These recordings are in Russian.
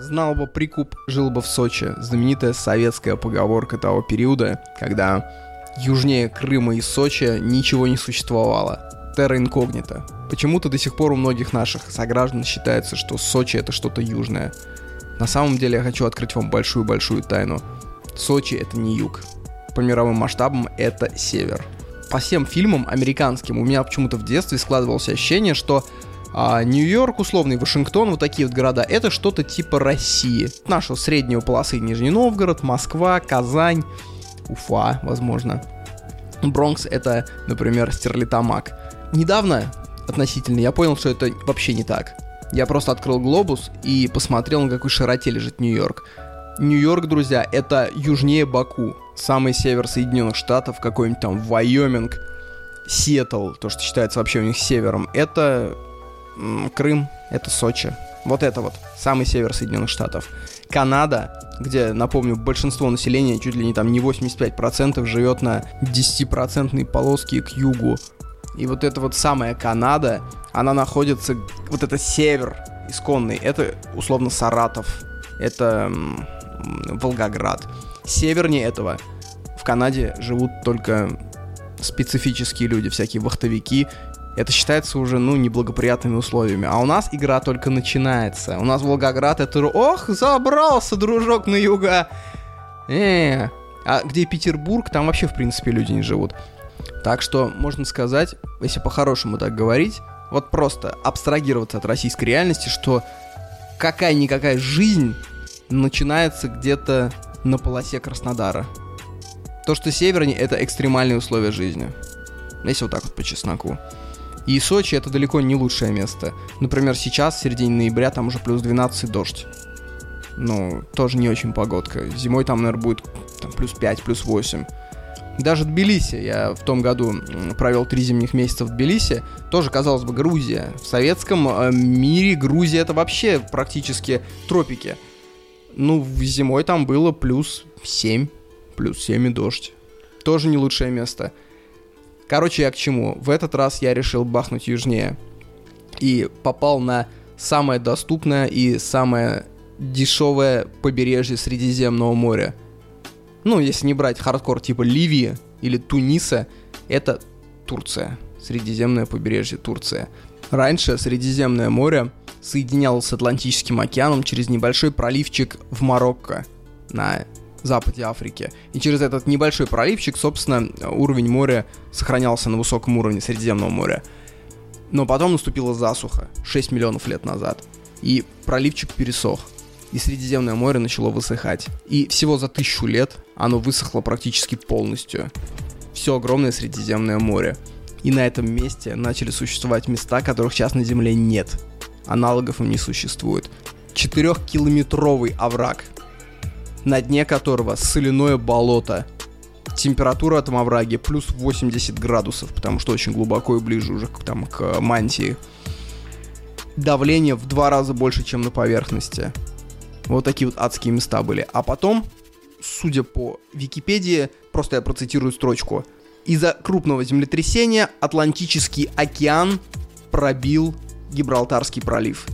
Знал бы прикуп, жил бы в Сочи. Знаменитая советская поговорка того периода, когда южнее Крыма и Сочи ничего не существовало. Терра инкогнита. Почему-то до сих пор у многих наших сограждан считается, что Сочи это что-то южное. На самом деле я хочу открыть вам большую-большую тайну. Сочи это не юг. По мировым масштабам это север. По всем фильмам американским у меня почему-то в детстве складывалось ощущение, что а Нью-Йорк, условный Вашингтон, вот такие вот города, это что-то типа России. Нашего среднего полосы Нижний Новгород, Москва, Казань, Уфа, возможно. Бронкс это, например, Стерлитамак. Недавно, относительно, я понял, что это вообще не так. Я просто открыл глобус и посмотрел, на какой широте лежит Нью-Йорк. Нью-Йорк, друзья, это южнее Баку, самый север Соединенных Штатов, какой-нибудь там Вайоминг, Сиэтл, то, что считается вообще у них севером, это Крым, это Сочи. Вот это вот, самый север Соединенных Штатов. Канада, где, напомню, большинство населения, чуть ли не там не 85%, живет на 10% полоске к югу. И вот эта вот самая Канада, она находится, вот это север исконный, это условно Саратов, это Волгоград. Севернее этого в Канаде живут только специфические люди, всякие вахтовики это считается уже, ну, неблагоприятными условиями. А у нас игра только начинается. У нас Волгоград это... Ох, забрался, дружок, на юга. Э, а где Петербург, там вообще, в принципе, люди не живут. Так что, можно сказать, если по-хорошему так говорить, вот просто абстрагироваться от российской реальности, что какая-никакая жизнь начинается где-то на полосе Краснодара. То, что севернее, это экстремальные условия жизни. Если вот так вот по чесноку. И Сочи это далеко не лучшее место. Например, сейчас, в середине ноября, там уже плюс 12 дождь. Ну, тоже не очень погодка. Зимой там, наверное, будет там, плюс 5, плюс 8. Даже Тбилиси, я в том году провел три зимних месяца в Тбилиси, тоже, казалось бы, Грузия. В советском э, мире Грузия это вообще практически тропики. Ну, зимой там было плюс 7, плюс 7 и дождь. Тоже не лучшее место. Короче, я к чему? В этот раз я решил бахнуть южнее. И попал на самое доступное и самое дешевое побережье Средиземного моря. Ну, если не брать хардкор типа Ливии или Туниса, это Турция. Средиземное побережье Турция. Раньше Средиземное море соединялось с Атлантическим океаном через небольшой проливчик в Марокко на западе Африки. И через этот небольшой проливчик, собственно, уровень моря сохранялся на высоком уровне Средиземного моря. Но потом наступила засуха 6 миллионов лет назад. И проливчик пересох. И Средиземное море начало высыхать. И всего за тысячу лет оно высохло практически полностью. Все огромное Средиземное море. И на этом месте начали существовать места, которых сейчас на Земле нет. Аналогов им не существует. Четырехкилометровый овраг на дне которого соляное болото. Температура этом овраге плюс 80 градусов, потому что очень глубоко и ближе уже к, там, к мантии. Давление в два раза больше, чем на поверхности. Вот такие вот адские места были. А потом, судя по Википедии, просто я процитирую строчку. Из-за крупного землетрясения Атлантический океан пробил Гибралтарский пролив.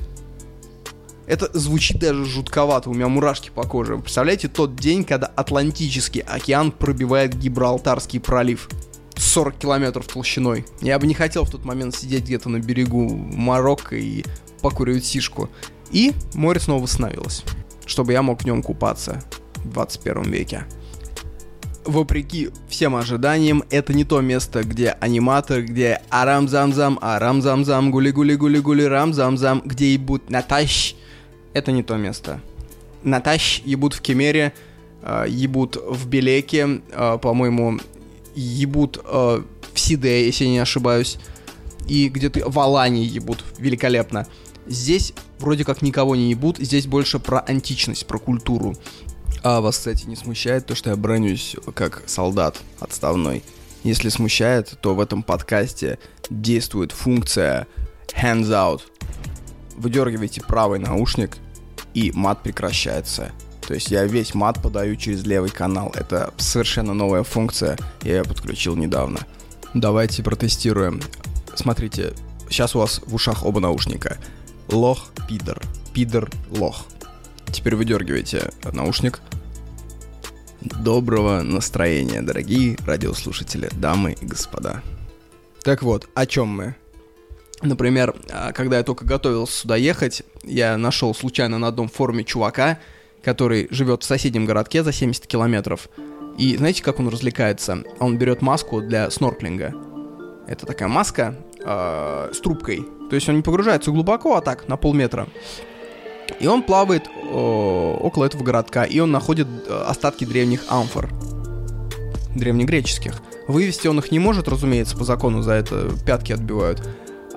Это звучит даже жутковато, у меня мурашки по коже. Представляете тот день, когда Атлантический океан пробивает Гибралтарский пролив? 40 километров толщиной. Я бы не хотел в тот момент сидеть где-то на берегу Марокко и покуривать сишку. И море снова восстановилось, чтобы я мог в нем купаться в 21 веке. Вопреки всем ожиданиям, это не то место, где аниматор, где арам-зам-зам, арам-зам-зам, гули-гули-гули-гули, рам-зам-зам, где ебут Наташ, это не то место. Наташ ебут в Кемере, э, ебут в Белеке, э, по-моему, ебут э, в Сиде, если не ошибаюсь, и где-то в Алании ебут великолепно. Здесь вроде как никого не ебут, здесь больше про античность, про культуру. А вас, кстати, не смущает то, что я бронюсь как солдат отставной? Если смущает, то в этом подкасте действует функция hands out. Выдергивайте правый наушник и мат прекращается. То есть я весь мат подаю через левый канал. Это совершенно новая функция, я ее подключил недавно. Давайте протестируем. Смотрите, сейчас у вас в ушах оба наушника. Лох, пидор. Пидор, лох. теперь выдергивайте наушник. Доброго настроения, дорогие радиослушатели, дамы и господа. Так вот, о чем мы? Например, а, когда я только готовился сюда ехать, я нашел случайно на одном форуме чувака, который живет в соседнем городке за 70 километров. И знаете, как он развлекается? Он берет маску для снорклинга. Это такая маска э, с трубкой. То есть он не погружается глубоко, а так, на полметра. И он плавает о, около этого городка, и он находит э, остатки древних амфор. Древнегреческих. Вывести он их не может, разумеется, по закону за это пятки отбивают.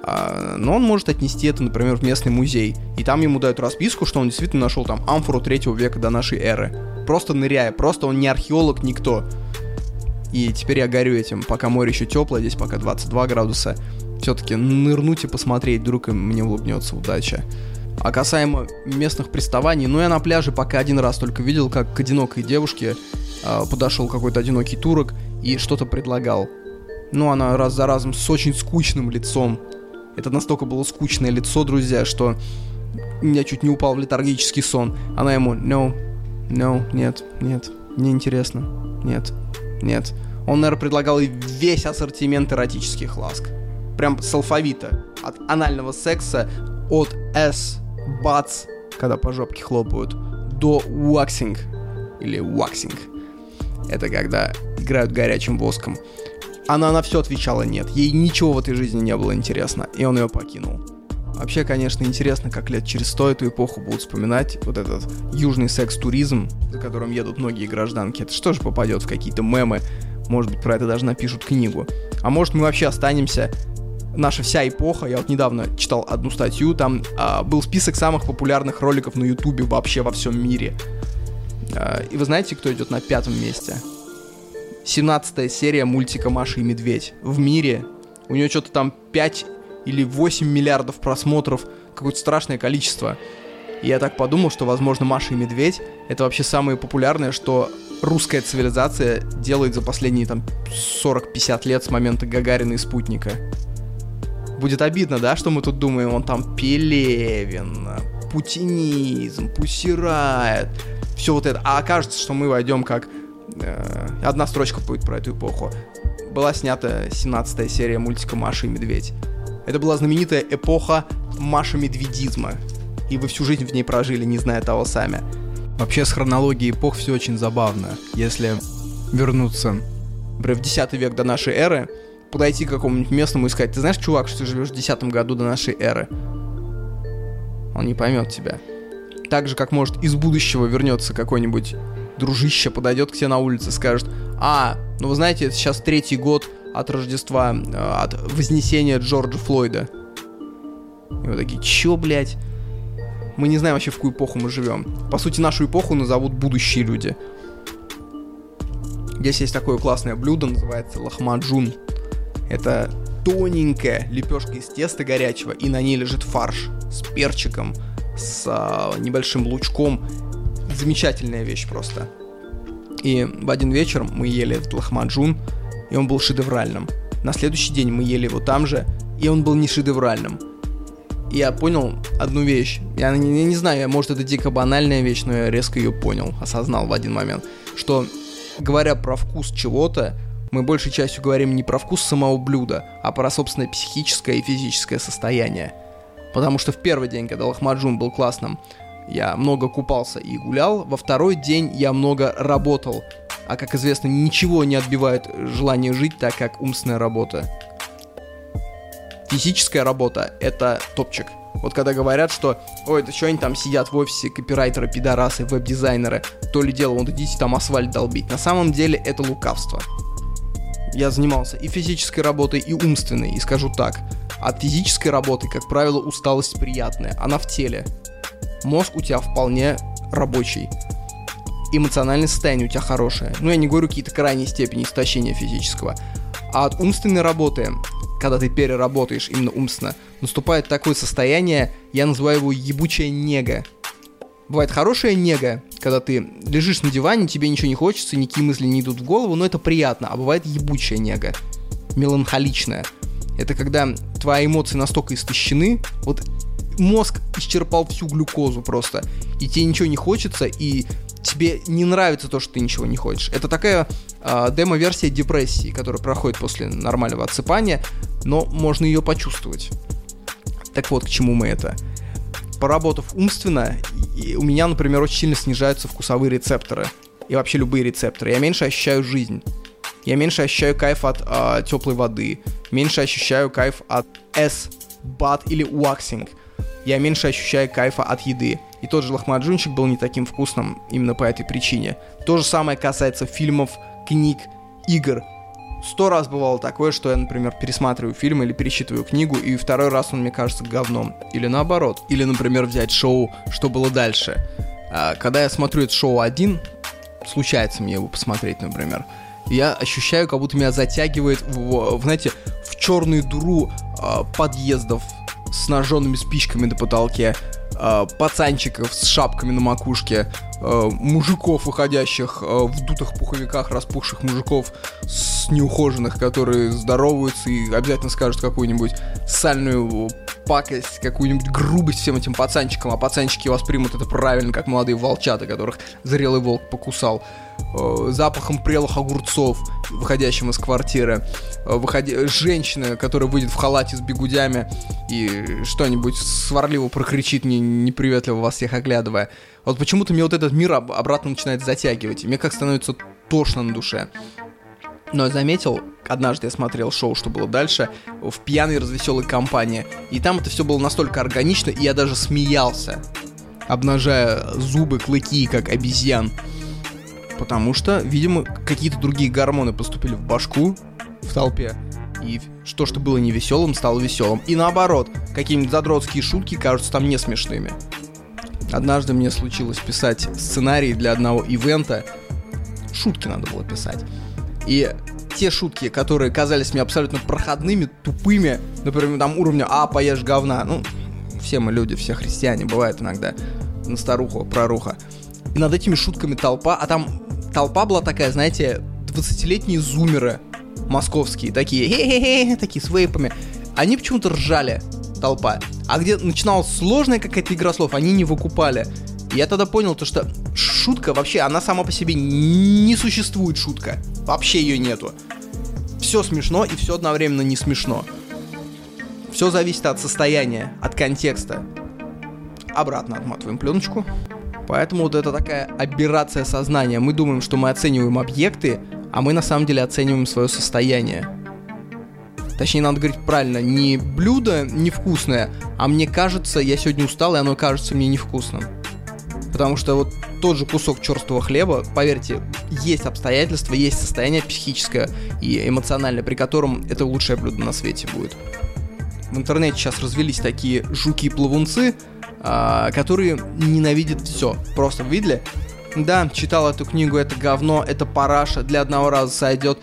А, но он может отнести это, например, в местный музей. И там ему дают расписку, что он действительно нашел там амфору третьего века до нашей эры. Просто ныряя, просто он не археолог, никто. И теперь я горю этим, пока море еще теплое, здесь пока 22 градуса. Все-таки нырнуть и посмотреть, вдруг мне улыбнется удача. А касаемо местных приставаний, ну я на пляже пока один раз только видел, как к одинокой девушке э, подошел какой-то одинокий турок и что-то предлагал. Ну, она раз за разом с очень скучным лицом. Это настолько было скучное лицо, друзья, что я чуть не упал в летаргический сон. Она ему, no, no, нет, нет, не интересно, нет, нет. Он, наверное, предлагал и весь ассортимент эротических ласк. Прям с алфавита. От анального секса, от S, бац, когда по жопке хлопают, до waxing или waxing. Это когда играют горячим воском. Она на все отвечала нет. Ей ничего в этой жизни не было интересно, и он ее покинул. Вообще, конечно, интересно, как лет через сто эту эпоху будут вспоминать вот этот южный секс-туризм, за которым едут многие гражданки. Это что же попадет в какие-то мемы? Может быть, про это даже напишут книгу. А может, мы вообще останемся наша вся эпоха, я вот недавно читал одну статью, там а, был список самых популярных роликов на Ютубе вообще во всем мире. А, и вы знаете, кто идет на пятом месте? 17 серия мультика «Маша и Медведь». В мире у нее что-то там 5 или 8 миллиардов просмотров, какое-то страшное количество. И я так подумал, что, возможно, Маша и Медведь — это вообще самое популярное, что русская цивилизация делает за последние там 40-50 лет с момента Гагарина и спутника. Будет обидно, да, что мы тут думаем, он там Пелевин, путинизм, пусирает, все вот это. А окажется, что мы войдем как одна строчка будет про эту эпоху. Была снята 17 серия мультика «Маша и медведь». Это была знаменитая эпоха Маша-медведизма. И вы всю жизнь в ней прожили, не зная того сами. Вообще с хронологией эпох все очень забавно. Если вернуться, например, в 10 век до нашей эры, подойти к какому-нибудь местному и сказать, ты знаешь, чувак, что ты живешь в 10 году до нашей эры? Он не поймет тебя. Так же, как может из будущего вернется какой-нибудь дружище подойдет к тебе на улице и скажет, а, ну вы знаете, это сейчас третий год от Рождества, э, от Вознесения Джорджа Флойда. И вы такие, чё, блядь? Мы не знаем вообще, в какую эпоху мы живем. По сути, нашу эпоху назовут будущие люди. Здесь есть такое классное блюдо, называется лахмаджун. Это тоненькая лепешка из теста горячего, и на ней лежит фарш с перчиком, с а, небольшим лучком замечательная вещь просто. И в один вечер мы ели этот лохмаджун, и он был шедевральным. На следующий день мы ели его там же, и он был не шедевральным. И я понял одну вещь. Я я не знаю, может это дико банальная вещь, но я резко ее понял, осознал в один момент. Что, говоря про вкус чего-то, мы большей частью говорим не про вкус самого блюда, а про собственное психическое и физическое состояние. Потому что в первый день, когда лохмаджун был классным, я много купался и гулял, во второй день я много работал. А как известно, ничего не отбивает желание жить, так как умственная работа. Физическая работа — это топчик. Вот когда говорят, что «Ой, это что они там сидят в офисе, копирайтеры, пидорасы, веб-дизайнеры, то ли дело, вот идите там асфальт долбить». На самом деле это лукавство. Я занимался и физической работой, и умственной, и скажу так. От физической работы, как правило, усталость приятная, она в теле мозг у тебя вполне рабочий. Эмоциональное состояние у тебя хорошее. Ну, я не говорю какие-то крайние степени истощения физического. А от умственной работы, когда ты переработаешь именно умственно, наступает такое состояние, я называю его ебучая нега. Бывает хорошая нега, когда ты лежишь на диване, тебе ничего не хочется, никакие мысли не идут в голову, но это приятно. А бывает ебучая нега, меланхоличная. Это когда твои эмоции настолько истощены, вот мозг исчерпал всю глюкозу просто, и тебе ничего не хочется, и тебе не нравится то, что ты ничего не хочешь. Это такая э, демо-версия депрессии, которая проходит после нормального отсыпания, но можно ее почувствовать. Так вот, к чему мы это. Поработав умственно, и у меня, например, очень сильно снижаются вкусовые рецепторы. И вообще любые рецепторы. Я меньше ощущаю жизнь. Я меньше ощущаю кайф от э, теплой воды. Меньше ощущаю кайф от S, бат или уаксинг. Я меньше ощущаю кайфа от еды. И тот же лохмаджунчик был не таким вкусным именно по этой причине. То же самое касается фильмов, книг, игр. Сто раз бывало такое, что я, например, пересматриваю фильм или пересчитываю книгу, и второй раз он мне кажется говном. Или наоборот. Или, например, взять шоу «Что было дальше». А, когда я смотрю это шоу один, случается мне его посмотреть, например, я ощущаю, как будто меня затягивает, в, в знаете, в черную дуру э, подъездов с ножженными спичками на потолке, э, пацанчиков с шапками на макушке, э, мужиков, выходящих э, в дутых пуховиках, распухших мужиков с неухоженных, которые здороваются и обязательно скажут какую-нибудь сальную пакость, какую-нибудь грубость всем этим пацанчикам, а пацанчики воспримут это правильно, как молодые волчата, которых зрелый волк покусал. Э, запахом прелых огурцов, выходящим из квартиры. Э, выходи... Женщина, которая выйдет в халате с бегудями и что-нибудь сварливо прокричит, не, неприветливо вас всех оглядывая. Вот почему-то мне вот этот мир об- обратно начинает затягивать, и мне как становится тошно на душе. Но я заметил, однажды я смотрел шоу, что было дальше, в пьяной развеселой компании. И там это все было настолько органично, и я даже смеялся, обнажая зубы, клыки, как обезьян. Потому что, видимо, какие-то другие гормоны поступили в башку, в толпе. И что, что было не веселым, стало веселым. И наоборот, какие-нибудь задротские шутки кажутся там не смешными. Однажды мне случилось писать сценарий для одного ивента. Шутки надо было писать. И те шутки, которые казались мне абсолютно проходными, тупыми, например, там уровня «А, поешь говна», ну, все мы люди, все христиане, бывает иногда на старуху, проруха. И над этими шутками толпа, а там толпа была такая, знаете, 20-летние зумеры московские, такие, такие с вейпами. Они почему-то ржали, толпа. А где начиналась сложная какая-то игра слов, они не выкупали. Я тогда понял то, что шутка вообще, она сама по себе не существует шутка. Вообще ее нету. Все смешно и все одновременно не смешно. Все зависит от состояния, от контекста. Обратно отматываем пленочку. Поэтому вот это такая аберрация сознания. Мы думаем, что мы оцениваем объекты, а мы на самом деле оцениваем свое состояние. Точнее, надо говорить правильно, не блюдо невкусное, а мне кажется, я сегодня устал, и оно кажется мне невкусным. Потому что вот тот же кусок черствого хлеба, поверьте, есть обстоятельства, есть состояние психическое и эмоциональное, при котором это лучшее блюдо на свете будет. В интернете сейчас развелись такие жуки-плавунцы, а, которые ненавидят все. Просто видели? Да, читал эту книгу, это говно, это параша, для одного раза сойдет.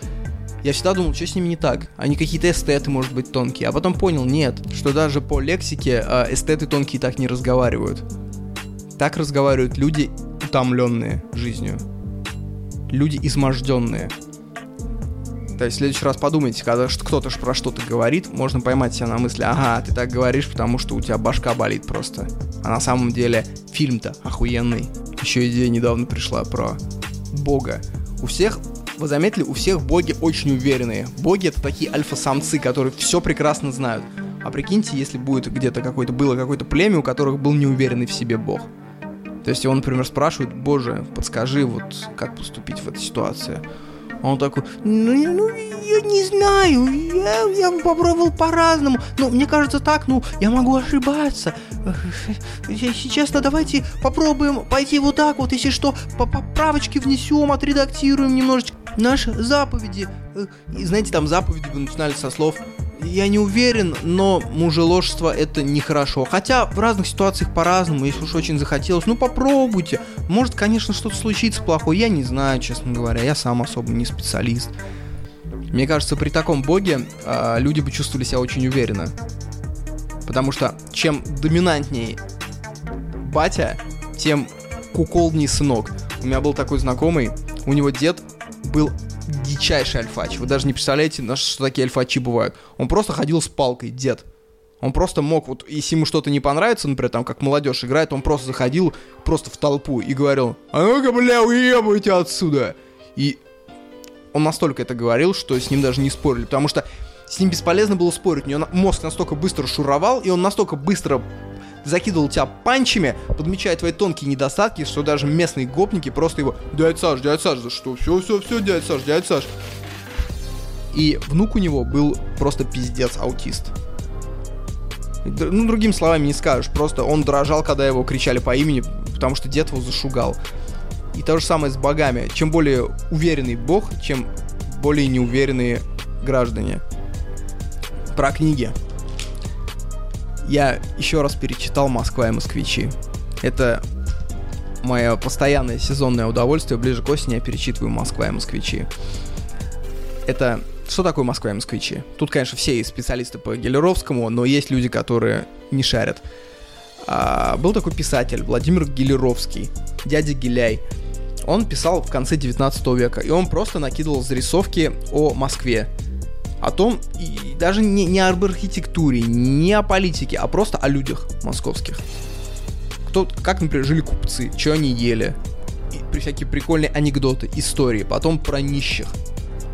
Я всегда думал, что с ними не так. Они какие-то эстеты, может быть, тонкие. А потом понял, нет, что даже по лексике э, эстеты тонкие так не разговаривают. Так разговаривают люди, утомленные жизнью. Люди изможденные. То есть в следующий раз подумайте, когда кто-то про что-то говорит, можно поймать себя на мысли, ага, ты так говоришь, потому что у тебя башка болит просто. А на самом деле фильм-то охуенный. Еще идея недавно пришла про Бога. У всех, вы заметили, у всех боги очень уверенные. Боги это такие альфа-самцы, которые все прекрасно знают. А прикиньте, если будет где-то какое-то, было какое-то племя, у которых был неуверенный в себе бог. То есть его, например, спрашивают, боже, подскажи, вот как поступить в этой ситуации. Он такой, ну, ну я не знаю, я, я попробовал по-разному, но мне кажется так, ну, я могу ошибаться. Честно, давайте попробуем пойти вот так вот, если что, поправочки внесем, отредактируем немножечко наши заповеди. И знаете, там заповеди бы начинались со слов я не уверен, но мужеложство это нехорошо. Хотя в разных ситуациях по-разному, если уж очень захотелось, ну попробуйте. Может, конечно, что-то случится плохое, я не знаю, честно говоря, я сам особо не специалист. Мне кажется, при таком боге э, люди бы чувствовали себя очень уверенно. Потому что чем доминантнее батя, тем куколней сынок. У меня был такой знакомый, у него дед был дичайший альфач. Вы даже не представляете, что такие альфачи бывают. Он просто ходил с палкой, дед. Он просто мог, вот если ему что-то не понравится, например, там, как молодежь играет, он просто заходил просто в толпу и говорил, а ну-ка, бля, уебайте отсюда. И он настолько это говорил, что с ним даже не спорили, потому что с ним бесполезно было спорить, у него мозг настолько быстро шуровал, и он настолько быстро закидывал тебя панчами, подмечая твои тонкие недостатки, что даже местные гопники просто его «Дядь Саш, дядь Саш, за что? Все, все, все, дядь Саш, дядь Саш». И внук у него был просто пиздец аутист. Ну, другими словами не скажешь, просто он дрожал, когда его кричали по имени, потому что дед его зашугал. И то же самое с богами. Чем более уверенный бог, чем более неуверенные граждане. Про книги я еще раз перечитал «Москва и москвичи». Это мое постоянное сезонное удовольствие. Ближе к осени я перечитываю «Москва и москвичи». Это что такое Москва и москвичи? Тут, конечно, все специалисты по Гелеровскому, но есть люди, которые не шарят. А, был такой писатель Владимир Гелеровский, дядя Геляй. Он писал в конце 19 века, и он просто накидывал зарисовки о Москве о том, и даже не, не об архитектуре, не о политике, а просто о людях московских. Кто, как, например, жили купцы, что они ели, и всякие прикольные анекдоты, истории, потом про нищих,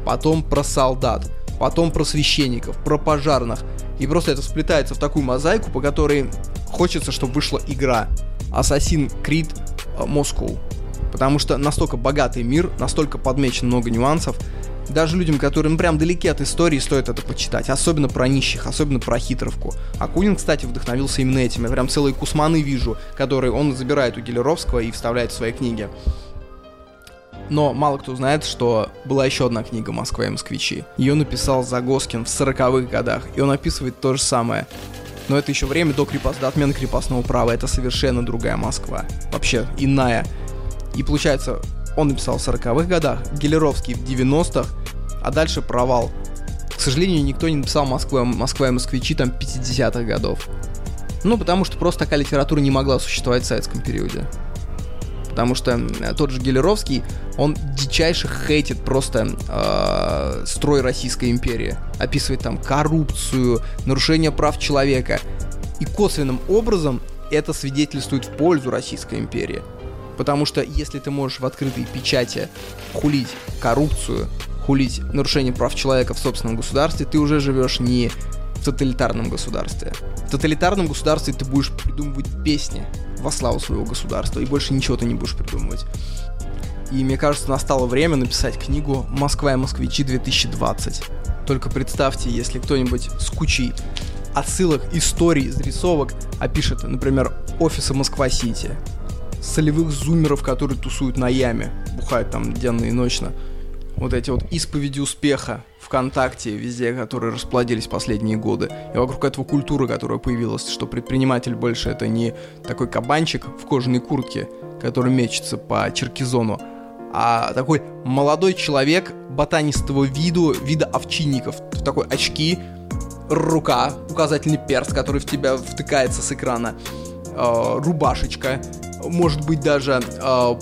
потом про солдат, потом про священников, про пожарных. И просто это сплетается в такую мозаику, по которой хочется, чтобы вышла игра Assassin's Creed Moscow. Потому что настолько богатый мир, настолько подмечен много нюансов, даже людям, которым прям далеки от истории, стоит это почитать. Особенно про нищих, особенно про хитровку. Акунин, кстати, вдохновился именно этим. Я прям целые кусманы вижу, которые он забирает у Гелеровского и вставляет в свои книги. Но мало кто знает, что была еще одна книга «Москва и москвичи». Ее написал Загоскин в 40-х годах, и он описывает то же самое. Но это еще время до, крепост... до отмены крепостного права, это совершенно другая Москва. Вообще иная. И получается, он написал в 40-х годах, Гелеровский в 90-х, а дальше провал. К сожалению, никто не написал Москва, Москва и москвичи там 50-х годов. Ну, потому что просто такая литература не могла существовать в советском периоде. Потому что тот же Гелеровский, он дичайше хейтит просто э, строй Российской империи. Описывает там коррупцию, нарушение прав человека. И косвенным образом это свидетельствует в пользу Российской империи. Потому что если ты можешь в открытой печати хулить коррупцию, хулить нарушение прав человека в собственном государстве, ты уже живешь не в тоталитарном государстве. В тоталитарном государстве ты будешь придумывать песни во славу своего государства, и больше ничего ты не будешь придумывать. И мне кажется, настало время написать книгу «Москва и москвичи 2020». Только представьте, если кто-нибудь с кучей отсылок, историй, зарисовок опишет, например, офисы Москва-Сити, солевых зумеров, которые тусуют на яме, бухают там денно и ночно. Вот эти вот исповеди успеха ВКонтакте, везде, которые расплодились последние годы. И вокруг этого культура, которая появилась, что предприниматель больше это не такой кабанчик в кожаной куртке, который мечется по черкизону, а такой молодой человек ботанистого виду, вида овчинников. Такой очки, рука, указательный перст, который в тебя втыкается с экрана, э, рубашечка, может быть даже э,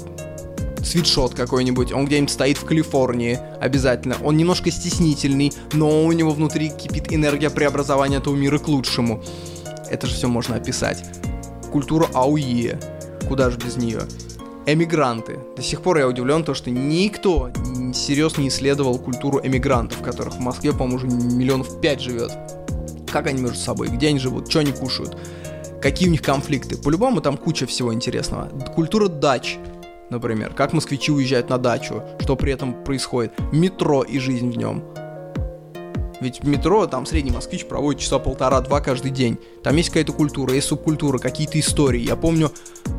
свитшот какой-нибудь, он где-нибудь стоит в Калифорнии обязательно. Он немножко стеснительный, но у него внутри кипит энергия преобразования этого мира к лучшему. Это же все можно описать. Культура АУЕ. Куда же без нее? Эмигранты. До сих пор я удивлен, то, что никто серьезно не исследовал культуру эмигрантов, которых в Москве, по-моему, уже миллионов пять живет. Как они между собой, где они живут, что они кушают какие у них конфликты. По-любому там куча всего интересного. Культура дач, например. Как москвичи уезжают на дачу, что при этом происходит. Метро и жизнь в нем. Ведь в метро там средний москвич проводит часа полтора-два каждый день. Там есть какая-то культура, есть субкультура, какие-то истории. Я помню,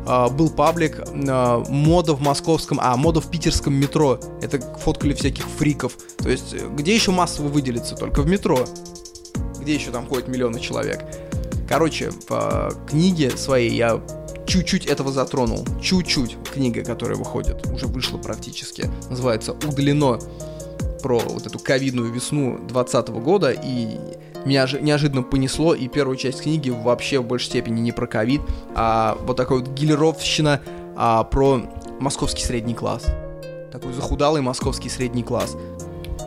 э, был паблик э, мода в московском, а мода в питерском метро. Это фоткали всяких фриков. То есть э, где еще массово выделиться? Только в метро. Где еще там ходят миллионы человек? Короче, в э, книге своей я чуть-чуть этого затронул. Чуть-чуть. Книга, которая выходит, уже вышла практически. Называется «Удалено» про вот эту ковидную весну 2020 года, и меня же неожиданно понесло, и первую часть книги вообще в большей степени не про ковид, а вот такой вот гиллеровщина а, про московский средний класс. Такой захудалый московский средний класс.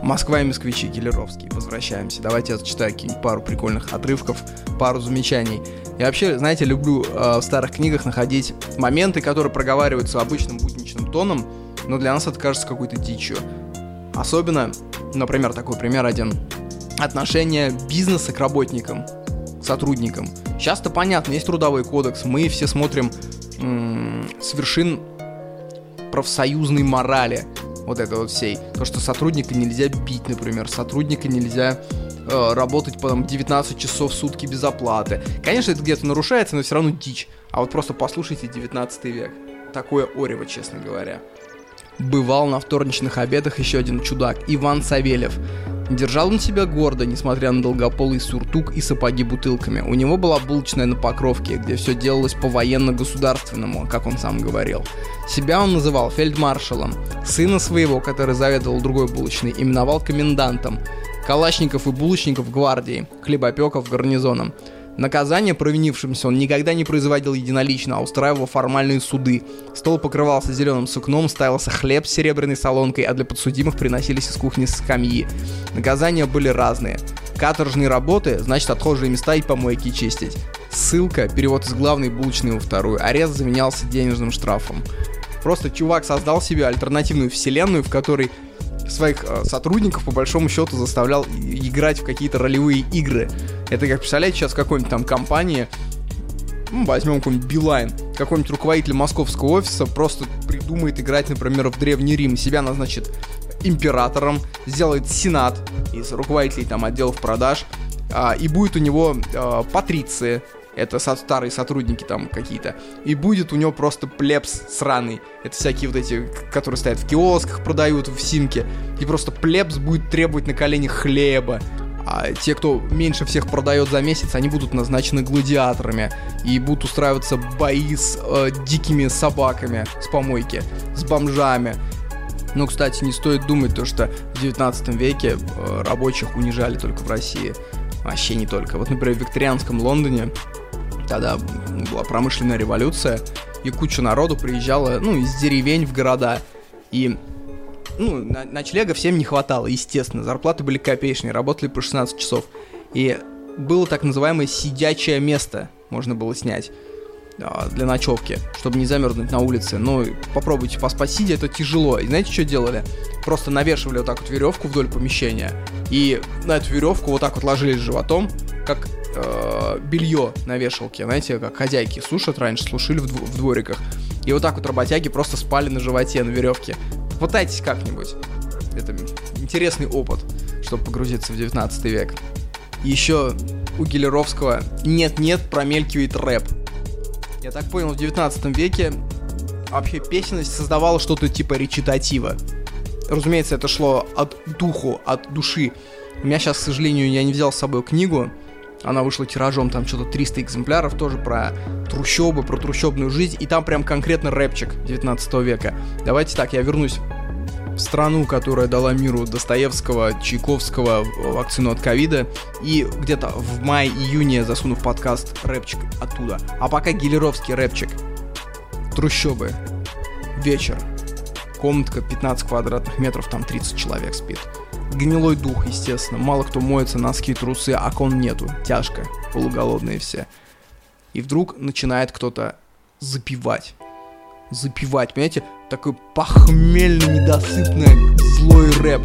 Москва и москвичи, Гелеровский. Возвращаемся. Давайте я зачитаю пару прикольных отрывков, пару замечаний. Я вообще, знаете, люблю э, в старых книгах находить моменты, которые проговариваются обычным будничным тоном, но для нас это кажется какой-то дичью. Особенно, например, такой пример один. Отношение бизнеса к работникам, к сотрудникам. Часто понятно, есть трудовой кодекс, мы все смотрим м- с вершин профсоюзной морали вот это вот всей. То, что сотрудника нельзя бить, например, сотрудника нельзя э, работать по там, 19 часов в сутки без оплаты. Конечно, это где-то нарушается, но все равно дичь. А вот просто послушайте 19 век. Такое орево, честно говоря. Бывал на вторничных обедах еще один чудак, Иван Савельев. Держал он себя гордо, несмотря на долгополый суртук и сапоги бутылками. У него была булочная на Покровке, где все делалось по военно-государственному, как он сам говорил. Себя он называл фельдмаршалом. Сына своего, который заведовал другой булочной, именовал комендантом. Калашников и булочников гвардии, хлебопеков гарнизоном. Наказание провинившимся он никогда не производил единолично, а устраивал формальные суды. Стол покрывался зеленым сукном, ставился хлеб с серебряной солонкой, а для подсудимых приносились из кухни скамьи. Наказания были разные. Каторжные работы, значит отхожие места и помойки чистить. Ссылка, перевод из главной булочной во вторую, арест заменялся денежным штрафом. Просто чувак создал себе альтернативную вселенную, в которой своих э, сотрудников по большому счету заставлял играть в какие-то ролевые игры. Это как представляете сейчас какой-нибудь там компании, ну, возьмем какой-нибудь Билайн, какой-нибудь руководитель московского офиса просто придумает играть, например, в Древний Рим, себя назначит императором, сделает сенат из руководителей там отделов продаж, а, и будет у него а, патриции, это старые сотрудники там какие-то, и будет у него просто плебс сраный. Это всякие вот эти, которые стоят в киосках, продают в симке, и просто плебс будет требовать на коленях хлеба. А те, кто меньше всех продает за месяц, они будут назначены гладиаторами и будут устраиваться бои с э, дикими собаками с помойки, с бомжами. Но, кстати, не стоит думать то, что в 19 веке э, рабочих унижали только в России. Вообще не только. Вот, например, в викторианском Лондоне Тогда была промышленная революция, и куча народу приезжала, ну, из деревень в города. И, ну, ночлега всем не хватало, естественно. Зарплаты были копеечные, работали по 16 часов. И было так называемое сидячее место, можно было снять а, для ночевки, чтобы не замерзнуть на улице. Но попробуйте поспать сидя, это тяжело. И знаете, что делали? Просто навешивали вот так вот веревку вдоль помещения, и на эту веревку вот так вот ложились животом, как э, белье на вешалке, знаете, как хозяйки сушат раньше, слушали в, дв- в двориках. И вот так вот работяги просто спали на животе, на веревке. Попытайтесь как-нибудь. Это интересный опыт, чтобы погрузиться в 19 век. Еще у Гелеровского нет-нет промелькивает рэп. Я так понял, в 19 веке вообще песенность создавала что-то типа речитатива. Разумеется, это шло от духу, от души. У меня сейчас, к сожалению, я не взял с собой книгу, она вышла тиражом, там что-то 300 экземпляров, тоже про трущобы, про трущобную жизнь. И там прям конкретно рэпчик 19 века. Давайте так, я вернусь в страну, которая дала миру Достоевского, Чайковского, вакцину от ковида, и где-то в мае-июне засунув подкаст рэпчик оттуда. А пока гелеровский рэпчик. Трущобы. Вечер. Комнатка 15 квадратных метров, там 30 человек спит. Гнилой дух, естественно. Мало кто моется, носки, трусы, а кон нету. Тяжко. Полуголодные все. И вдруг начинает кто-то запивать. Запивать, понимаете? Такой похмельный, недосыпный, злой рэп.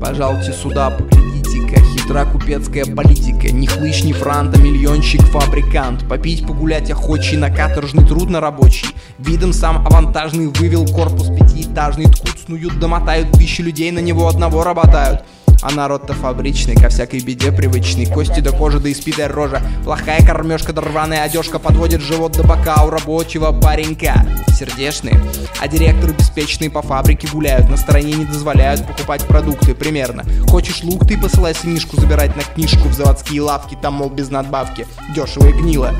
Пожалуйте сюда, поглядите-ка, хитра купецкая политика, ни хлыщ, ни франта, миллионщик, фабрикант, попить, погулять охочий, на каторжный труд на рабочий, видом сам авантажный вывел корпус пятиэтажный, ткут, снуют, домотают, тысячи людей на него одного работают. А народ-то фабричный, ко всякой беде привычный. Кости до кожи, да испитая рожа. Плохая кормежка, да рваная одежка Подводит живот до бока у рабочего паренька. Сердечные, а директоры беспечные по фабрике гуляют На стороне не дозволяют покупать продукты примерно. Хочешь лук, ты посылай сынишку забирать на книжку В заводские лавки, там мол без надбавки. Дешево и гнило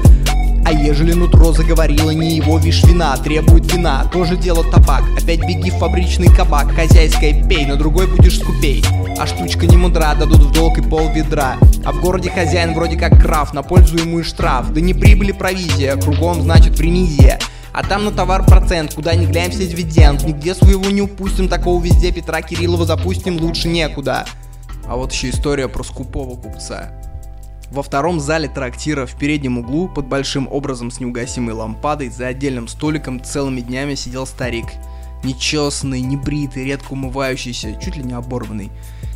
а ежели нутро заговорила не его вишь вина Требует вина, тоже дело табак. Опять беги в фабричный кабак. Хозяйская пей, на другой будешь скупей. А штучка не мудра, дадут в долг и пол ведра. А в городе хозяин вроде как граф На пользу ему и штраф. Да не прибыли провизия, кругом значит фремизия А там на товар процент, куда ни глянь все дивиденд. Нигде своего не упустим, такого везде Петра Кириллова запустим лучше некуда. А вот еще история про скупого купца. Во втором зале трактира в переднем углу под большим образом с неугасимой лампадой за отдельным столиком целыми днями сидел старик. Нечесанный, небритый, редко умывающийся, чуть ли не оборванный.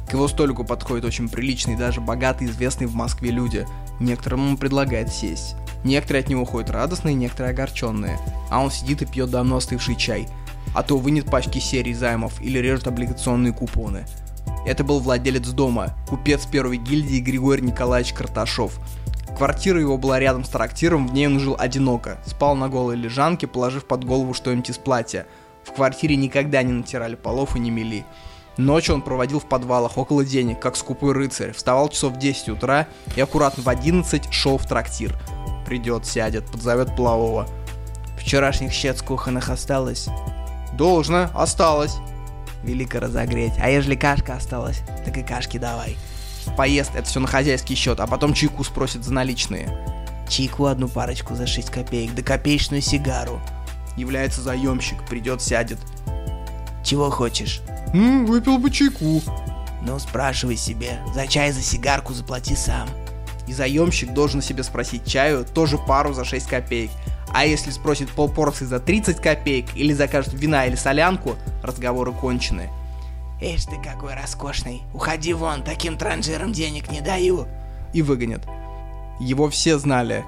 К его столику подходит очень приличный, даже богатый, известный в Москве люди. Некоторым он предлагает сесть. Некоторые от него ходят радостные, некоторые огорченные. А он сидит и пьет давно остывший чай. А то вынет пачки серий займов или режет облигационные купоны. Это был владелец дома, купец первой гильдии Григорий Николаевич Карташов. Квартира его была рядом с трактиром, в ней он жил одиноко, спал на голой лежанке, положив под голову что-нибудь из платья. В квартире никогда не натирали полов и не мели. Ночью он проводил в подвалах около денег, как скупой рыцарь, вставал часов в 10 утра и аккуратно в 11 шел в трактир. Придет, сядет, подзовет плавого. Вчерашних щец кухонных осталось? Должно, осталось велико разогреть. А ежели кашка осталась, так и кашки давай. Поест это все на хозяйский счет, а потом чайку спросит за наличные. Чайку одну парочку за 6 копеек, да копеечную сигару. Является заемщик, придет, сядет. Чего хочешь? Ну, выпил бы чайку. Ну, спрашивай себе. За чай, за сигарку заплати сам. И заемщик должен себе спросить чаю, тоже пару за 6 копеек. А если спросит полпорции за 30 копеек или закажет вина или солянку, разговоры кончены. Эш ты какой роскошный, уходи вон, таким транжирам денег не даю. И выгонят. Его все знали.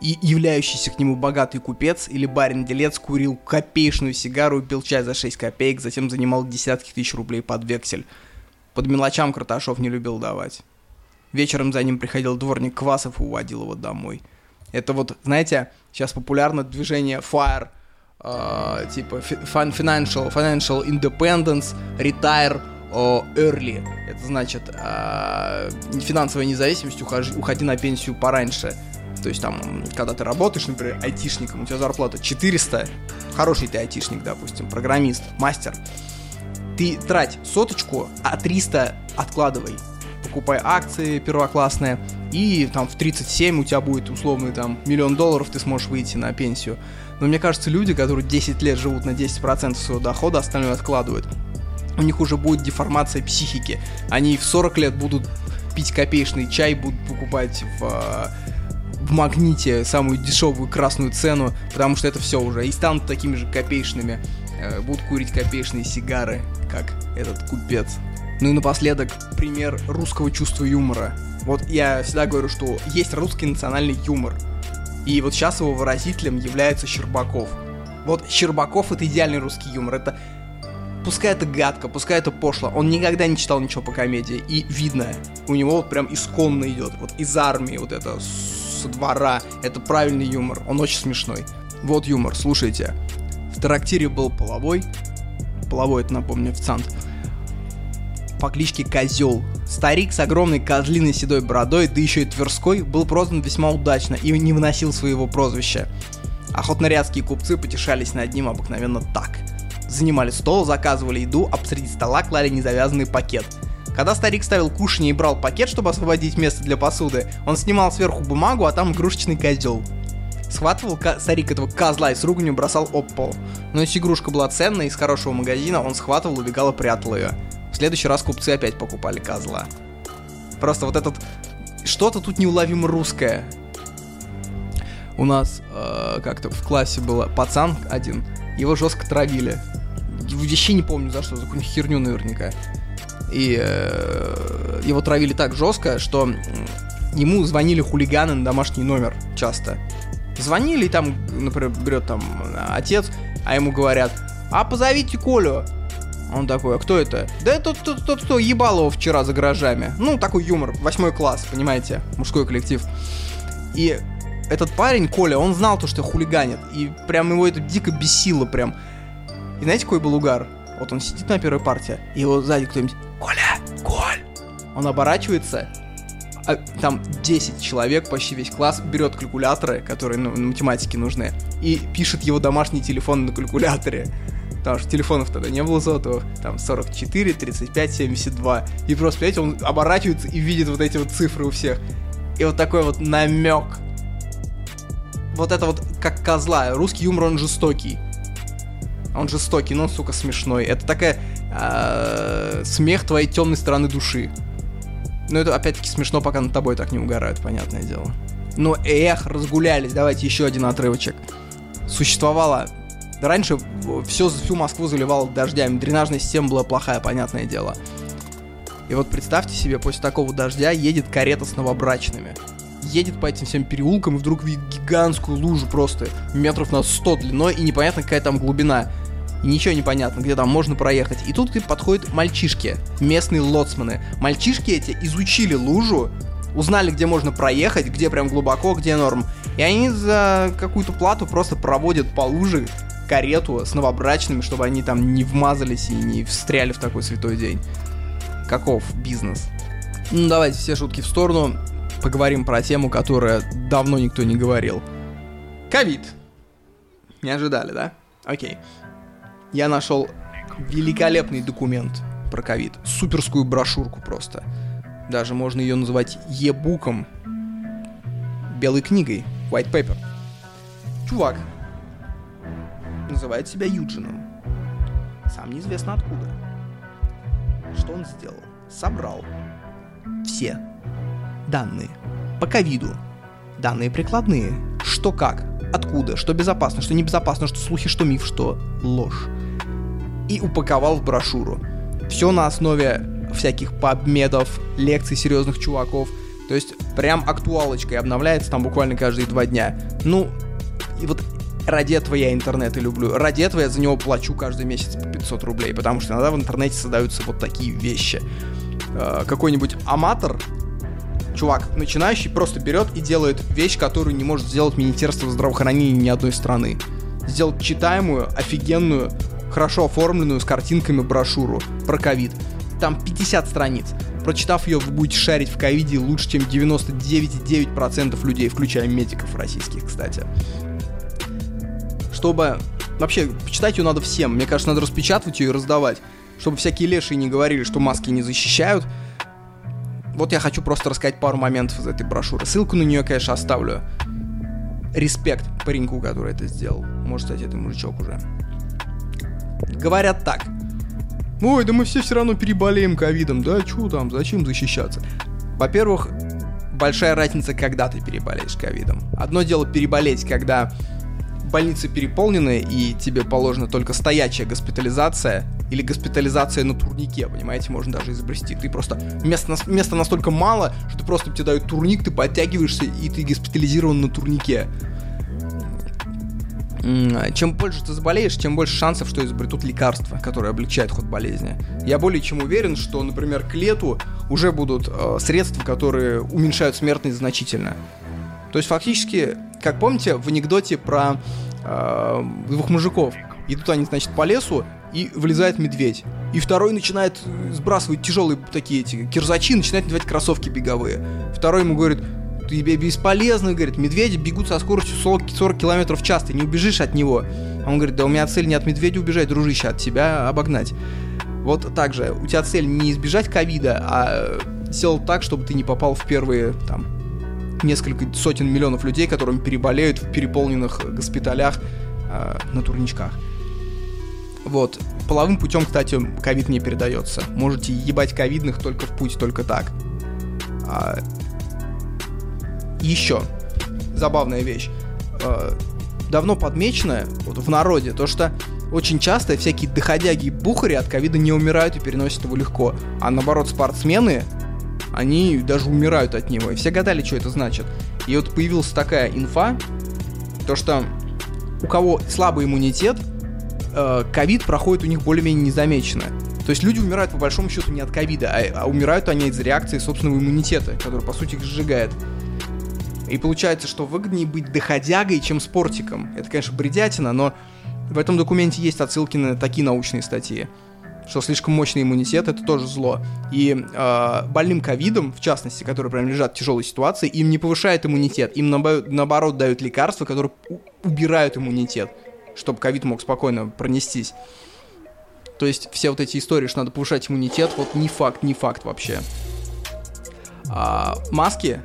И являющийся к нему богатый купец или барин-делец курил копеечную сигару и пил чай за 6 копеек, затем занимал десятки тысяч рублей под вексель. Под мелочам Карташов не любил давать. Вечером за ним приходил дворник Квасов и уводил его домой. Это вот, знаете, сейчас популярно движение FIRE, э, типа financial, financial independence, retire early. Это значит э, финансовая независимость, уходи, уходи на пенсию пораньше. То есть там, когда ты работаешь, например, айтишником, у тебя зарплата 400, хороший ты айтишник, допустим, программист, мастер, ты трать соточку, а 300 откладывай покупай акции первоклассные, и там в 37 у тебя будет условный там миллион долларов, ты сможешь выйти на пенсию. Но мне кажется, люди, которые 10 лет живут на 10% своего дохода, остальное откладывают, у них уже будет деформация психики. Они в 40 лет будут пить копеечный чай, будут покупать в, в магните самую дешевую красную цену, потому что это все уже, и станут такими же копеечными, э, будут курить копеечные сигары, как этот купец. Ну и напоследок, пример русского чувства юмора. Вот я всегда говорю, что есть русский национальный юмор. И вот сейчас его выразителем является Щербаков. Вот Щербаков это идеальный русский юмор. Это пускай это гадко, пускай это пошло, он никогда не читал ничего по комедии, и видно, у него вот прям исконно идет, вот из армии, вот это, с двора, это правильный юмор, он очень смешной. Вот юмор, слушайте. В трактире был половой, половой это, напомню, официант, по кличке Козел. Старик с огромной козлиной седой бородой, да еще и Тверской, был прозван весьма удачно и не выносил своего прозвища. Охотнорядские купцы потешались над ним обыкновенно так. Занимали стол, заказывали еду, а посреди стола клали незавязанный пакет. Когда старик ставил кушанье и брал пакет, чтобы освободить место для посуды, он снимал сверху бумагу, а там игрушечный козел. Схватывал старик этого козла и с руганью бросал об пол. Но если игрушка была ценная из хорошего магазина, он схватывал, убегал и прятал ее. В следующий раз купцы опять покупали козла. Просто вот этот... Что-то тут неуловимо русское. У нас э, как-то в классе был пацан один, его жестко травили. Вообще не помню за что, за какую-нибудь херню наверняка. И э, его травили так жестко, что ему звонили хулиганы на домашний номер часто. Звонили, и там, например, берет там отец, а ему говорят, а позовите Колю. Он такой, а кто это? Да это тот, тот, кто ебал его вчера за гаражами. Ну, такой юмор, восьмой класс, понимаете, мужской коллектив. И этот парень, Коля, он знал то, что хулиганит. И прям его это дико бесило прям. И знаете, какой был угар? Вот он сидит на первой партии, и его сзади кто-нибудь «Коля! Коль!» Он оборачивается, а, там 10 человек, почти весь класс, берет калькуляторы, которые ну, на математике нужны, и пишет его домашний телефон на калькуляторе потому что телефонов тогда не было сотовых, там 44, 35, 72, и просто, понимаете, он оборачивается и видит вот эти вот цифры у всех. И вот такой вот намек. Вот это вот как козла. Русский юмор, он жестокий. Он жестокий, но, сука, смешной. Это такая э, смех твоей темной стороны души. Но это опять-таки смешно, пока над тобой так не угорают, понятное дело. Но эх, разгулялись. Давайте еще один отрывочек. Существовала Раньше все, всю Москву заливало дождями, дренажная система была плохая, понятное дело. И вот представьте себе, после такого дождя едет карета с новобрачными. Едет по этим всем переулкам и вдруг видит гигантскую лужу просто метров на 100 длиной и непонятно какая там глубина. И ничего не понятно, где там можно проехать. И тут подходят мальчишки, местные лоцманы. Мальчишки эти изучили лужу, узнали, где можно проехать, где прям глубоко, где норм. И они за какую-то плату просто проводят по луже карету с новобрачными, чтобы они там не вмазались и не встряли в такой святой день. Каков бизнес? Ну, давайте все шутки в сторону. Поговорим про тему, которая давно никто не говорил. Ковид. Не ожидали, да? Окей. Я нашел великолепный документ про ковид. Суперскую брошюрку просто. Даже можно ее называть e-буком. Белой книгой. White paper. Чувак, называет себя Юджином. Сам неизвестно откуда. Что он сделал? Собрал все данные по ковиду. Данные прикладные. Что как, откуда, что безопасно, что небезопасно, что слухи, что миф, что ложь. И упаковал в брошюру. Все на основе всяких подмедов, лекций серьезных чуваков. То есть прям актуалочкой обновляется там буквально каждые два дня. Ну, и вот ради этого я интернет и люблю. Ради этого я за него плачу каждый месяц по 500 рублей, потому что иногда в интернете создаются вот такие вещи. Э, какой-нибудь аматор, чувак, начинающий, просто берет и делает вещь, которую не может сделать Министерство здравоохранения ни одной страны. Сделать читаемую, офигенную, хорошо оформленную с картинками брошюру про ковид. Там 50 страниц. Прочитав ее, вы будете шарить в ковиде лучше, чем 99,9% людей, включая медиков российских, кстати чтобы... Вообще, почитать ее надо всем. Мне кажется, надо распечатывать ее и раздавать. Чтобы всякие лешие не говорили, что маски не защищают. Вот я хочу просто рассказать пару моментов из этой брошюры. Ссылку на нее, конечно, оставлю. Респект пареньку, который это сделал. Может, кстати, это мужичок уже. Говорят так. Ой, да мы все все равно переболеем ковидом. Да чё там, зачем защищаться? Во-первых, большая разница, когда ты переболеешь ковидом. Одно дело переболеть, когда больницы переполнены, и тебе положена только стоячая госпитализация или госпитализация на турнике, понимаете, можно даже изобрести. Ты просто места, места настолько мало, что просто тебе дают турник, ты подтягиваешься, и ты госпитализирован на турнике. Чем больше ты заболеешь, тем больше шансов, что изобретут лекарства, которые облегчают ход болезни. Я более чем уверен, что, например, к лету уже будут э, средства, которые уменьшают смертность значительно. То есть фактически, как помните в анекдоте про э, двух мужиков, идут они, значит, по лесу, и вылезает медведь. И второй начинает сбрасывать тяжелые такие эти кирзачи, начинает надевать кроссовки беговые. Второй ему говорит, ты бесполезно, говорит, медведи бегут со скоростью 40, 40 км в час, ты не убежишь от него. Он говорит, да у меня цель не от медведя убежать, дружище, от тебя обогнать. Вот так же, у тебя цель не избежать ковида, а сделать так, чтобы ты не попал в первые, там, несколько сотен миллионов людей, которым переболеют в переполненных госпиталях э, на турничках. Вот. Половым путем, кстати, ковид не передается. Можете ебать ковидных только в путь, только так. А... Еще. Забавная вещь. А, давно подмечено вот, в народе то, что очень часто всякие доходяги и бухари от ковида не умирают и переносят его легко. А наоборот, спортсмены они даже умирают от него. И все гадали, что это значит. И вот появилась такая инфа, то что у кого слабый иммунитет, э, ковид проходит у них более-менее незамеченно. То есть люди умирают по большому счету не от ковида, а, а умирают они из реакции собственного иммунитета, который по сути их сжигает. И получается, что выгоднее быть доходягой, чем спортиком. Это, конечно, бредятина, но в этом документе есть отсылки на такие научные статьи что слишком мощный иммунитет это тоже зло. И э, больным ковидом, в частности, которые прям лежат в тяжелой ситуации, им не повышает иммунитет, им наоборот дают лекарства, которые убирают иммунитет, чтобы ковид мог спокойно пронестись. То есть все вот эти истории, что надо повышать иммунитет, вот не факт, не факт вообще. А, маски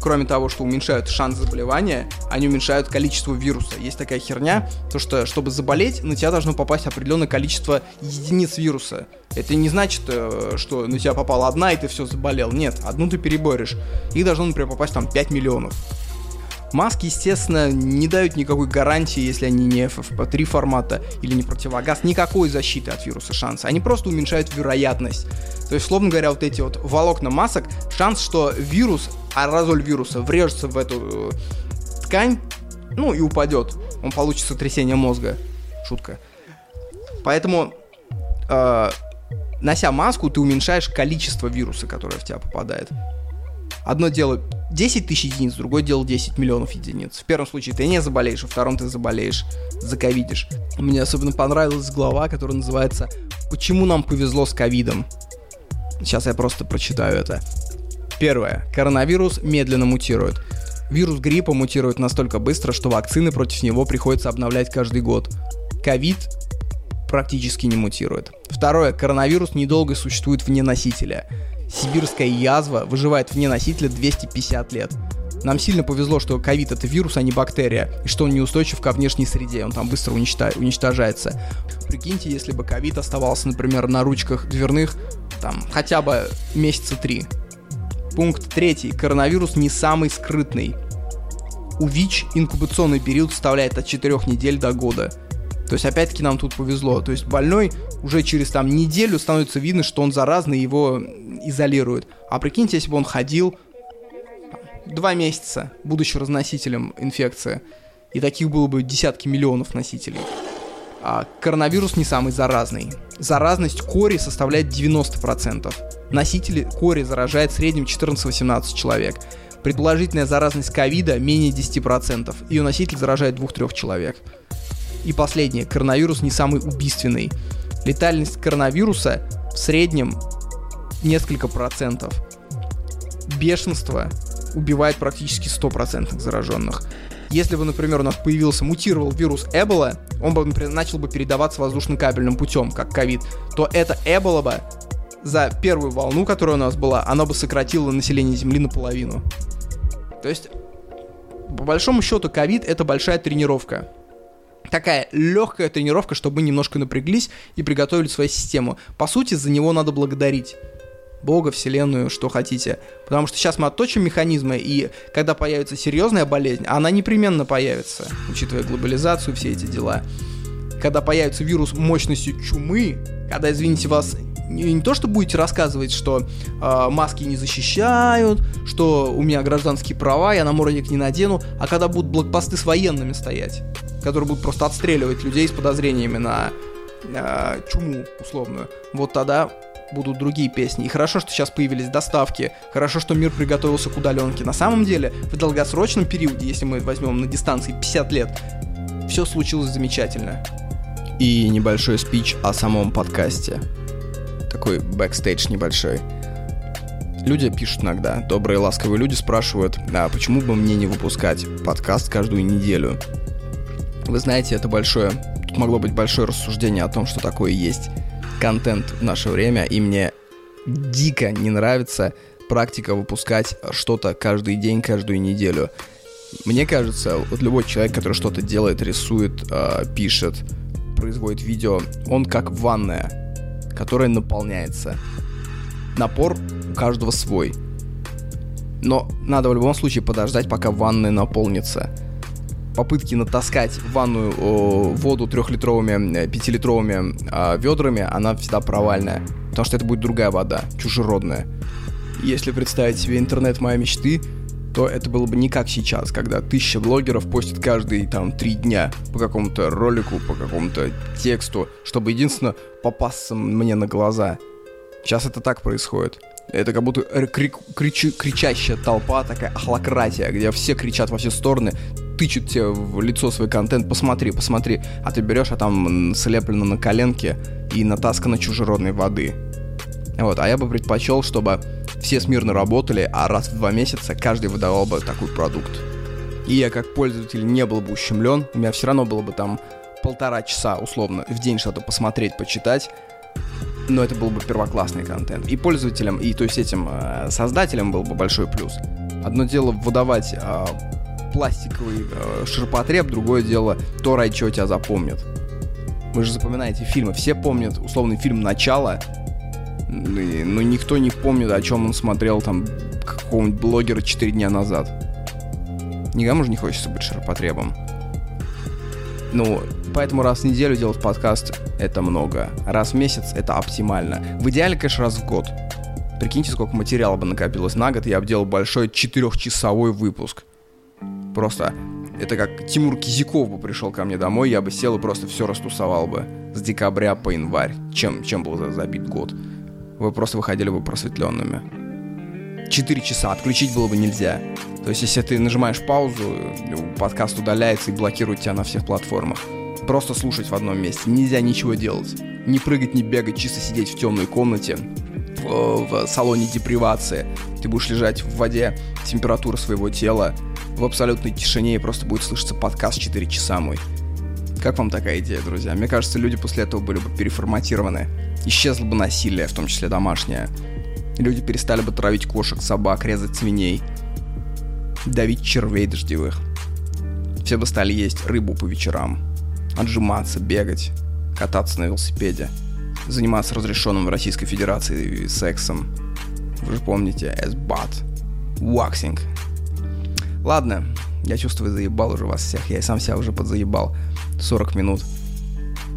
кроме того, что уменьшают шанс заболевания, они уменьшают количество вируса. Есть такая херня, то что, чтобы заболеть, на тебя должно попасть определенное количество единиц вируса. Это не значит, э, что на тебя попала одна, и ты все заболел. Нет, одну ты переборешь. Их должно, например, попасть там 5 миллионов. Маски, естественно, не дают никакой гарантии, если они не FFP3 формата или не противогаз, никакой защиты от вируса шанса. Они просто уменьшают вероятность. То есть, словно говоря, вот эти вот волокна масок, шанс, что вирус, аэрозоль вируса врежется в эту э, ткань, ну и упадет. Он получит сотрясение мозга. Шутка. Поэтому, э, нося маску, ты уменьшаешь количество вируса, которое в тебя попадает. Одно дело 10 тысяч единиц, другое дело 10 миллионов единиц. В первом случае ты не заболеешь, во втором ты заболеешь, заковидишь. Мне особенно понравилась глава, которая называется «Почему нам повезло с ковидом?». Сейчас я просто прочитаю это. Первое. Коронавирус медленно мутирует. Вирус гриппа мутирует настолько быстро, что вакцины против него приходится обновлять каждый год. Ковид практически не мутирует. Второе. Коронавирус недолго существует вне носителя сибирская язва выживает вне носителя 250 лет. Нам сильно повезло, что ковид это вирус, а не бактерия, и что он неустойчив ко внешней среде, он там быстро уничтож... уничтожается. Прикиньте, если бы ковид оставался, например, на ручках дверных, там, хотя бы месяца три. Пункт третий. Коронавирус не самый скрытный. У ВИЧ инкубационный период составляет от 4 недель до года. То есть, опять-таки, нам тут повезло. То есть, больной уже через там неделю становится видно, что он заразный, его изолируют. А прикиньте, если бы он ходил два месяца, будучи разносителем инфекции, и таких было бы десятки миллионов носителей. А коронавирус не самый заразный. Заразность кори составляет 90%. Носители кори заражает в среднем 14-18 человек. Предположительная заразность ковида менее 10%. Ее носитель заражает 2-3 человек. И последнее. Коронавирус не самый убийственный. Летальность коронавируса в среднем несколько процентов. Бешенство убивает практически 100% зараженных. Если бы, например, у нас появился, мутировал вирус Эбола, он бы, например, начал бы передаваться воздушно-кабельным путем, как ковид, то это Эбола бы за первую волну, которая у нас была, она бы сократила население Земли наполовину. То есть, по большому счету, ковид это большая тренировка такая легкая тренировка, чтобы мы немножко напряглись и приготовили свою систему. По сути, за него надо благодарить. Бога, Вселенную, что хотите. Потому что сейчас мы отточим механизмы, и когда появится серьезная болезнь, она непременно появится, учитывая глобализацию, все эти дела. Когда появится вирус мощностью чумы, когда, извините вас, не, не то, что будете рассказывать, что э, маски не защищают, что у меня гражданские права, я намордник не надену, а когда будут блокпосты с военными стоять которые будут просто отстреливать людей с подозрениями на э, чуму условную, вот тогда будут другие песни. И хорошо, что сейчас появились доставки, хорошо, что мир приготовился к удаленке. На самом деле, в долгосрочном периоде, если мы возьмем на дистанции 50 лет, все случилось замечательно. И небольшой спич о самом подкасте. Такой бэкстейдж небольшой. Люди пишут иногда, добрые ласковые люди спрашивают, а почему бы мне не выпускать подкаст каждую неделю? Вы знаете, это большое, тут могло быть большое рассуждение о том, что такое есть контент в наше время, и мне дико не нравится практика выпускать что-то каждый день, каждую неделю. Мне кажется, вот любой человек, который что-то делает, рисует, э, пишет, производит видео, он как ванная, которая наполняется. Напор у каждого свой. Но надо в любом случае подождать, пока ванная наполнится попытки натаскать ванную о, воду трехлитровыми, э, пятилитровыми э, ведрами, она всегда провальная. Потому что это будет другая вода, чужеродная. Если представить себе интернет моей мечты, то это было бы не как сейчас, когда тысяча блогеров постят каждые там три дня по какому-то ролику, по какому-то тексту, чтобы единственно попасться мне на глаза. Сейчас это так происходит. Это как будто крик, крич, кричащая толпа, такая ахлократия, где все кричат во все стороны, тычут тебе в лицо свой контент, посмотри, посмотри, а ты берешь, а там слеплено на коленке и натаскано чужеродной воды. Вот, а я бы предпочел, чтобы все смирно работали, а раз в два месяца каждый выдавал бы такой продукт. И я как пользователь не был бы ущемлен, у меня все равно было бы там полтора часа условно в день что-то посмотреть, почитать, но это был бы первоклассный контент. И пользователям, и то есть этим э, создателям был бы большой плюс. Одно дело выдавать а, пластиковый а, ширпотреб, другое дело то, ради чего тебя запомнят. Вы же запоминаете фильмы. Все помнят условный фильм «Начало», но никто не помнит, о чем он смотрел там какого-нибудь блогера 4 дня назад. Никому же не хочется быть ширпотребом. Ну, поэтому раз в неделю делать подкаст — это много. Раз в месяц — это оптимально. В идеале, конечно, раз в год. Прикиньте, сколько материала бы накопилось на год, я бы делал большой четырехчасовой выпуск. Просто это как Тимур Кизяков бы пришел ко мне домой, я бы сел и просто все растусовал бы с декабря по январь. Чем, чем был забит год? Вы просто выходили бы просветленными. Четыре часа отключить было бы нельзя. То есть, если ты нажимаешь паузу, подкаст удаляется и блокирует тебя на всех платформах. Просто слушать в одном месте. Нельзя ничего делать. Не прыгать, не бегать, чисто сидеть в темной комнате, в, в салоне депривации. Ты будешь лежать в воде, температура своего тела, в абсолютной тишине и просто будет слышаться подкаст 4 часа мой. Как вам такая идея, друзья? Мне кажется, люди после этого были бы переформатированы. Исчезло бы насилие, в том числе домашнее. Люди перестали бы травить кошек, собак, резать свиней, давить червей дождевых. Все бы стали есть рыбу по вечерам, отжиматься, бегать, кататься на велосипеде, заниматься разрешенным в Российской Федерации сексом. Вы же помните, S-BAT, ваксинг, Ладно, я чувствую, заебал уже вас всех. Я сам себя уже подзаебал. 40 минут.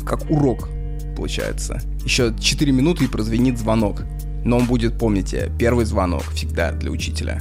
Как урок, получается. Еще 4 минуты и прозвенит звонок. Но он будет, помните, первый звонок всегда для учителя.